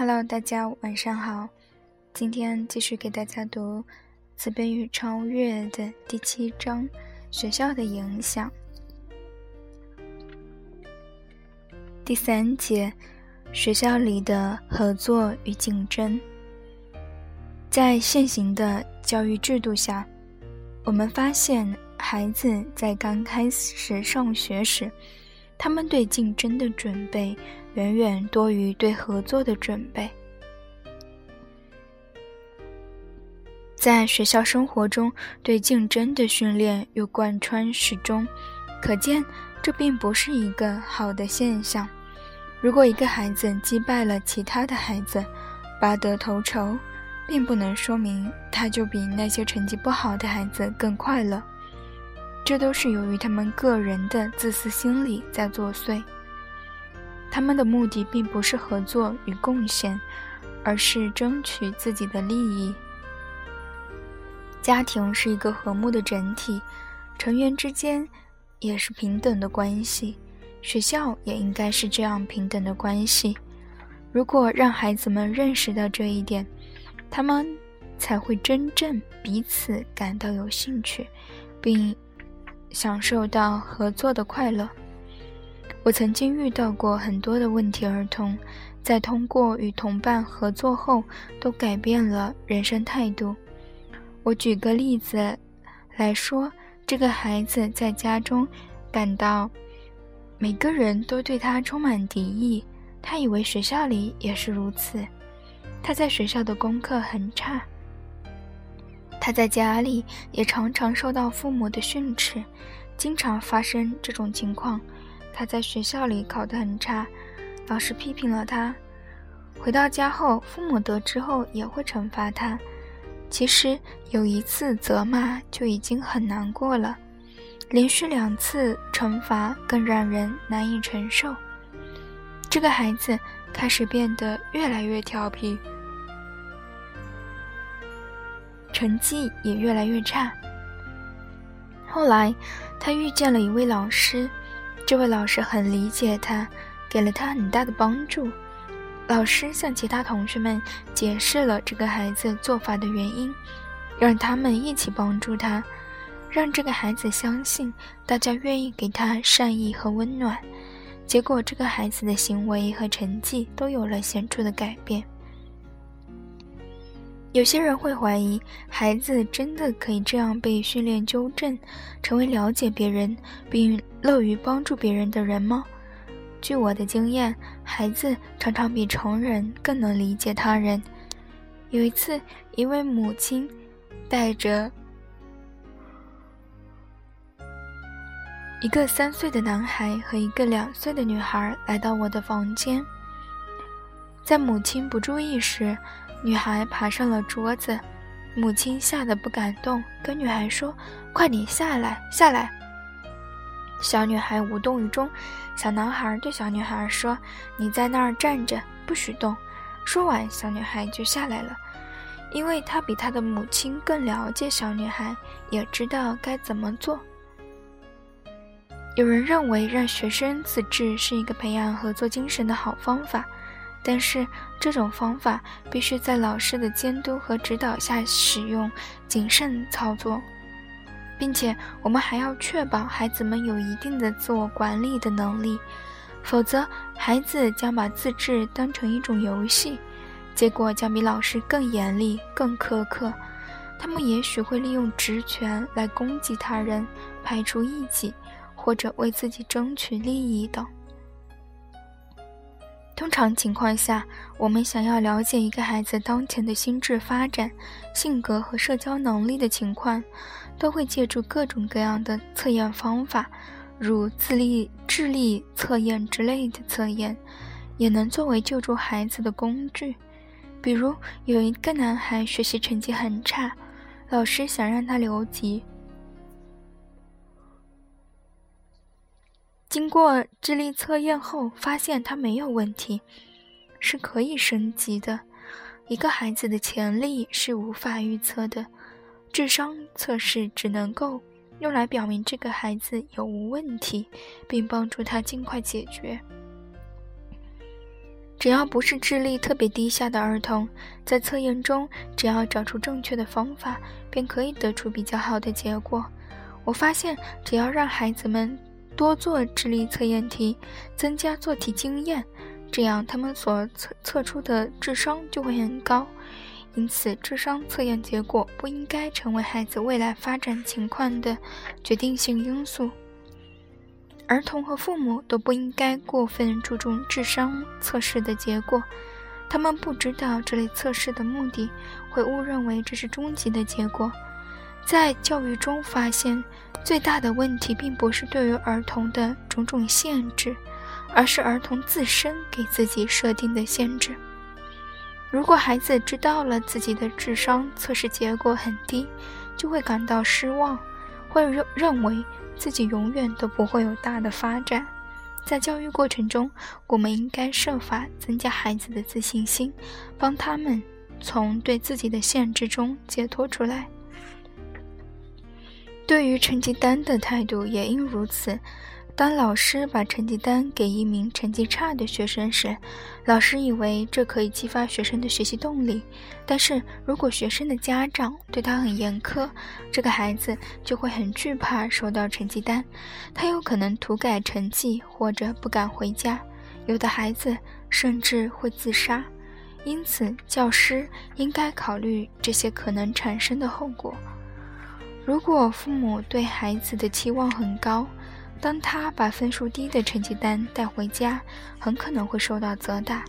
Hello，大家晚上好。今天继续给大家读《慈悲与超越》的第七章：学校的影响。第三节：学校里的合作与竞争。在现行的教育制度下，我们发现孩子在刚开始上学时，他们对竞争的准备。远远多于对合作的准备。在学校生活中，对竞争的训练又贯穿始终，可见这并不是一个好的现象。如果一个孩子击败了其他的孩子，拔得头筹，并不能说明他就比那些成绩不好的孩子更快乐。这都是由于他们个人的自私心理在作祟。他们的目的并不是合作与贡献，而是争取自己的利益。家庭是一个和睦的整体，成员之间也是平等的关系，学校也应该是这样平等的关系。如果让孩子们认识到这一点，他们才会真正彼此感到有兴趣，并享受到合作的快乐。我曾经遇到过很多的问题儿童，在通过与同伴合作后，都改变了人生态度。我举个例子来说，这个孩子在家中感到每个人都对他充满敌意，他以为学校里也是如此。他在学校的功课很差，他在家里也常常受到父母的训斥，经常发生这种情况。他在学校里考得很差，老师批评了他。回到家后，父母得知后也会惩罚他。其实有一次责骂就已经很难过了，连续两次惩罚更让人难以承受。这个孩子开始变得越来越调皮，成绩也越来越差。后来，他遇见了一位老师。这位老师很理解他，给了他很大的帮助。老师向其他同学们解释了这个孩子做法的原因，让他们一起帮助他，让这个孩子相信大家愿意给他善意和温暖。结果，这个孩子的行为和成绩都有了显著的改变。有些人会怀疑，孩子真的可以这样被训练纠正，成为了解别人并乐于帮助别人的人吗？据我的经验，孩子常常比成人更能理解他人。有一次，一位母亲带着一个三岁的男孩和一个两岁的女孩来到我的房间，在母亲不注意时。女孩爬上了桌子，母亲吓得不敢动，跟女孩说：“快点下来，下来。”小女孩无动于衷。小男孩对小女孩说：“你在那儿站着，不许动。”说完，小女孩就下来了，因为她比她的母亲更了解小女孩，也知道该怎么做。有人认为让学生自治是一个培养合作精神的好方法。但是这种方法必须在老师的监督和指导下使用，谨慎操作，并且我们还要确保孩子们有一定的自我管理的能力，否则孩子将把自制当成一种游戏，结果将比老师更严厉、更苛刻。他们也许会利用职权来攻击他人、排除异己，或者为自己争取利益等。通常情况下，我们想要了解一个孩子当前的心智发展、性格和社交能力的情况，都会借助各种各样的测验方法，如智力、智力测验之类的测验，也能作为救助孩子的工具。比如，有一个男孩学习成绩很差，老师想让他留级。经过智力测验后，发现他没有问题，是可以升级的。一个孩子的潜力是无法预测的，智商测试只能够用来表明这个孩子有无问题，并帮助他尽快解决。只要不是智力特别低下的儿童，在测验中，只要找出正确的方法，便可以得出比较好的结果。我发现，只要让孩子们多做智力测验题，增加做题经验，这样他们所测测出的智商就会很高。因此，智商测验结果不应该成为孩子未来发展情况的决定性因素。儿童和父母都不应该过分注重智商测试的结果，他们不知道这类测试的目的，会误认为这是终极的结果。在教育中发现，最大的问题并不是对于儿童的种种限制，而是儿童自身给自己设定的限制。如果孩子知道了自己的智商测试结果很低，就会感到失望，会认认为。自己永远都不会有大的发展。在教育过程中，我们应该设法增加孩子的自信心，帮他们从对自己的限制中解脱出来。对于成绩单的态度也应如此。当老师把成绩单给一名成绩差的学生时，老师以为这可以激发学生的学习动力。但是如果学生的家长对他很严苛，这个孩子就会很惧怕收到成绩单，他有可能涂改成绩或者不敢回家，有的孩子甚至会自杀。因此，教师应该考虑这些可能产生的后果。如果父母对孩子的期望很高，当他把分数低的成绩单带回家，很可能会受到责打。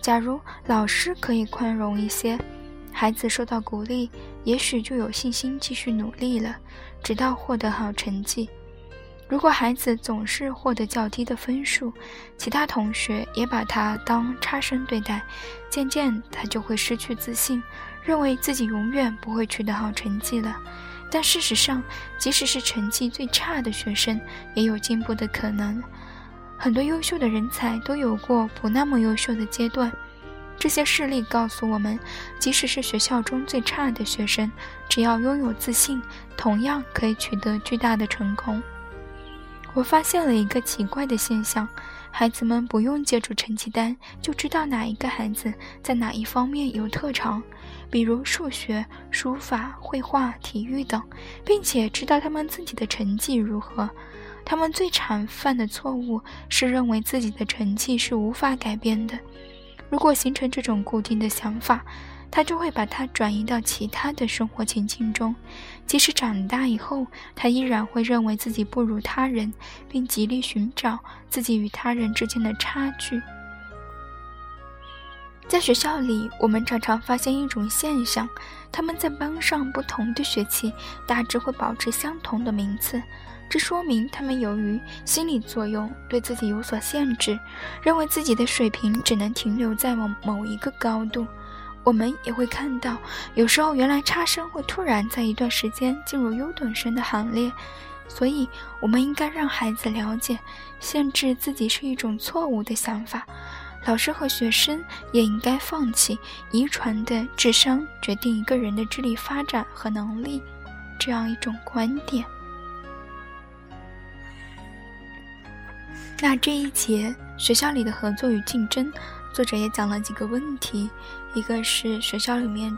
假如老师可以宽容一些，孩子受到鼓励，也许就有信心继续努力了，直到获得好成绩。如果孩子总是获得较低的分数，其他同学也把他当差生对待，渐渐他就会失去自信，认为自己永远不会取得好成绩了。但事实上，即使是成绩最差的学生，也有进步的可能。很多优秀的人才都有过不那么优秀的阶段。这些事例告诉我们，即使是学校中最差的学生，只要拥有自信，同样可以取得巨大的成功。我发现了一个奇怪的现象：孩子们不用借助成绩单，就知道哪一个孩子在哪一方面有特长。比如数学、书法、绘画、体育等，并且知道他们自己的成绩如何。他们最常犯的错误是认为自己的成绩是无法改变的。如果形成这种固定的想法，他就会把它转移到其他的生活情境中。即使长大以后，他依然会认为自己不如他人，并极力寻找自己与他人之间的差距。在学校里，我们常常发现一种现象：他们在班上不同的学期，大致会保持相同的名次。这说明他们由于心理作用，对自己有所限制，认为自己的水平只能停留在某某一个高度。我们也会看到，有时候原来差生会突然在一段时间进入优等生的行列。所以，我们应该让孩子了解，限制自己是一种错误的想法。老师和学生也应该放弃遗传的智商决定一个人的智力发展和能力这样一种观点。那这一节学校里的合作与竞争，作者也讲了几个问题，一个是学校里面，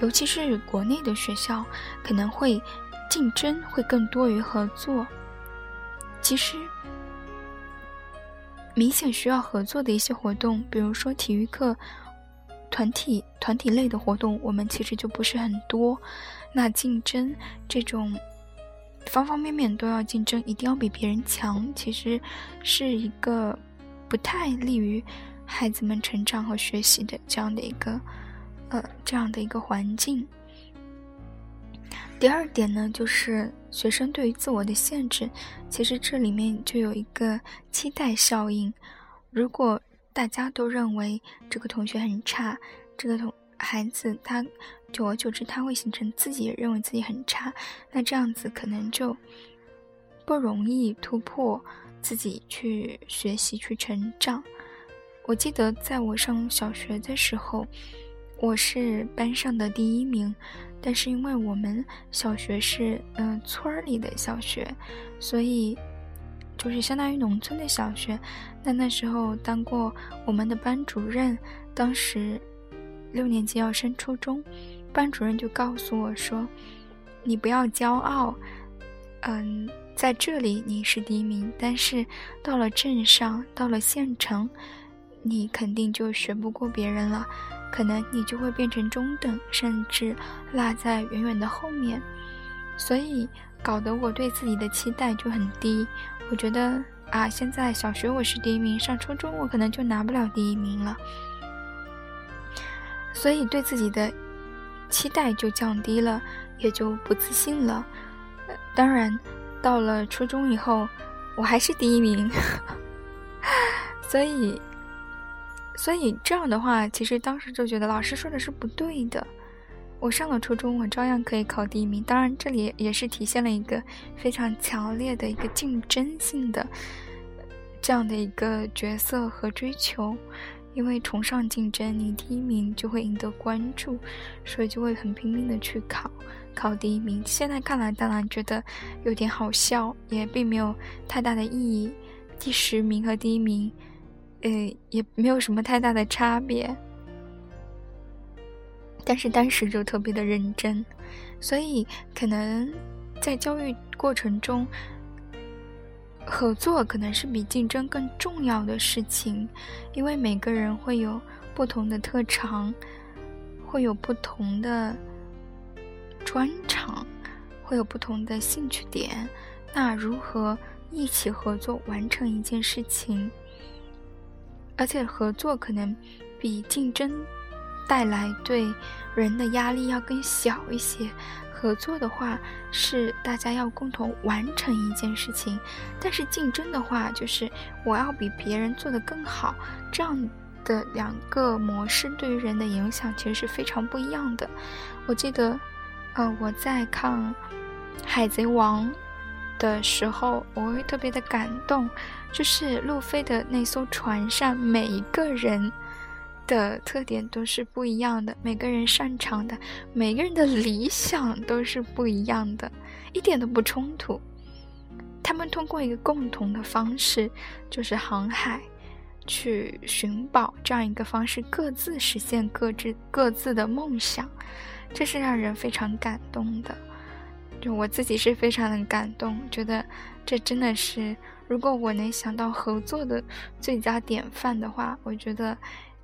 尤其是国内的学校，可能会竞争会更多于合作。其实。明显需要合作的一些活动，比如说体育课、团体团体类的活动，我们其实就不是很多。那竞争这种方方面面都要竞争，一定要比别人强，其实是一个不太利于孩子们成长和学习的这样的一个呃这样的一个环境。第二点呢，就是学生对于自我的限制，其实这里面就有一个期待效应。如果大家都认为这个同学很差，这个同孩子他久而久之他会形成自己也认为自己很差，那这样子可能就不容易突破自己去学习去成长。我记得在我上小学的时候，我是班上的第一名。但是因为我们小学是嗯村儿里的小学，所以就是相当于农村的小学。那那时候当过我们的班主任，当时六年级要升初中，班主任就告诉我说：“你不要骄傲，嗯，在这里你是第一名，但是到了镇上，到了县城，你肯定就学不过别人了，可能你就会变成中等，甚至落在远远的后面。”所以搞得我对自己的期待就很低。我觉得啊，现在小学我是第一名，上初中我可能就拿不了第一名了。所以对自己的期待就降低了，也就不自信了。当然，到了初中以后，我还是第一名。所以，所以这样的话，其实当时就觉得老师说的是不对的。我上了初中，我照样可以考第一名。当然，这里也是体现了一个非常强烈的一个竞争性的这样的一个角色和追求。因为崇尚竞争，你第一名就会赢得关注，所以就会很拼命的去考，考第一名。现在看来，当然觉得有点好笑，也并没有太大的意义。第十名和第一名，呃，也没有什么太大的差别。但是当时就特别的认真，所以可能在教育过程中，合作可能是比竞争更重要的事情，因为每个人会有不同的特长，会有不同的专长，会有不同的兴趣点。那如何一起合作完成一件事情？而且合作可能比竞争。带来对人的压力要更小一些。合作的话是大家要共同完成一件事情，但是竞争的话就是我要比别人做得更好。这样的两个模式对于人的影响其实是非常不一样的。我记得，呃，我在看《海贼王》的时候，我会特别的感动，就是路飞的那艘船上每一个人。的特点都是不一样的，每个人擅长的，每个人的理想都是不一样的，一点都不冲突。他们通过一个共同的方式，就是航海，去寻宝这样一个方式，各自实现各自各自的梦想，这是让人非常感动的。就我自己是非常的感动，觉得这真的是，如果我能想到合作的最佳典范的话，我觉得。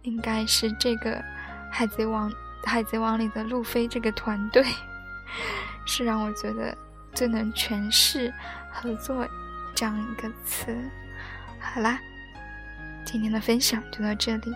应该是这个《海贼王》《海贼王》里的路飞这个团队，是让我觉得最能诠释“合作”这样一个词。好啦，今天的分享就到这里。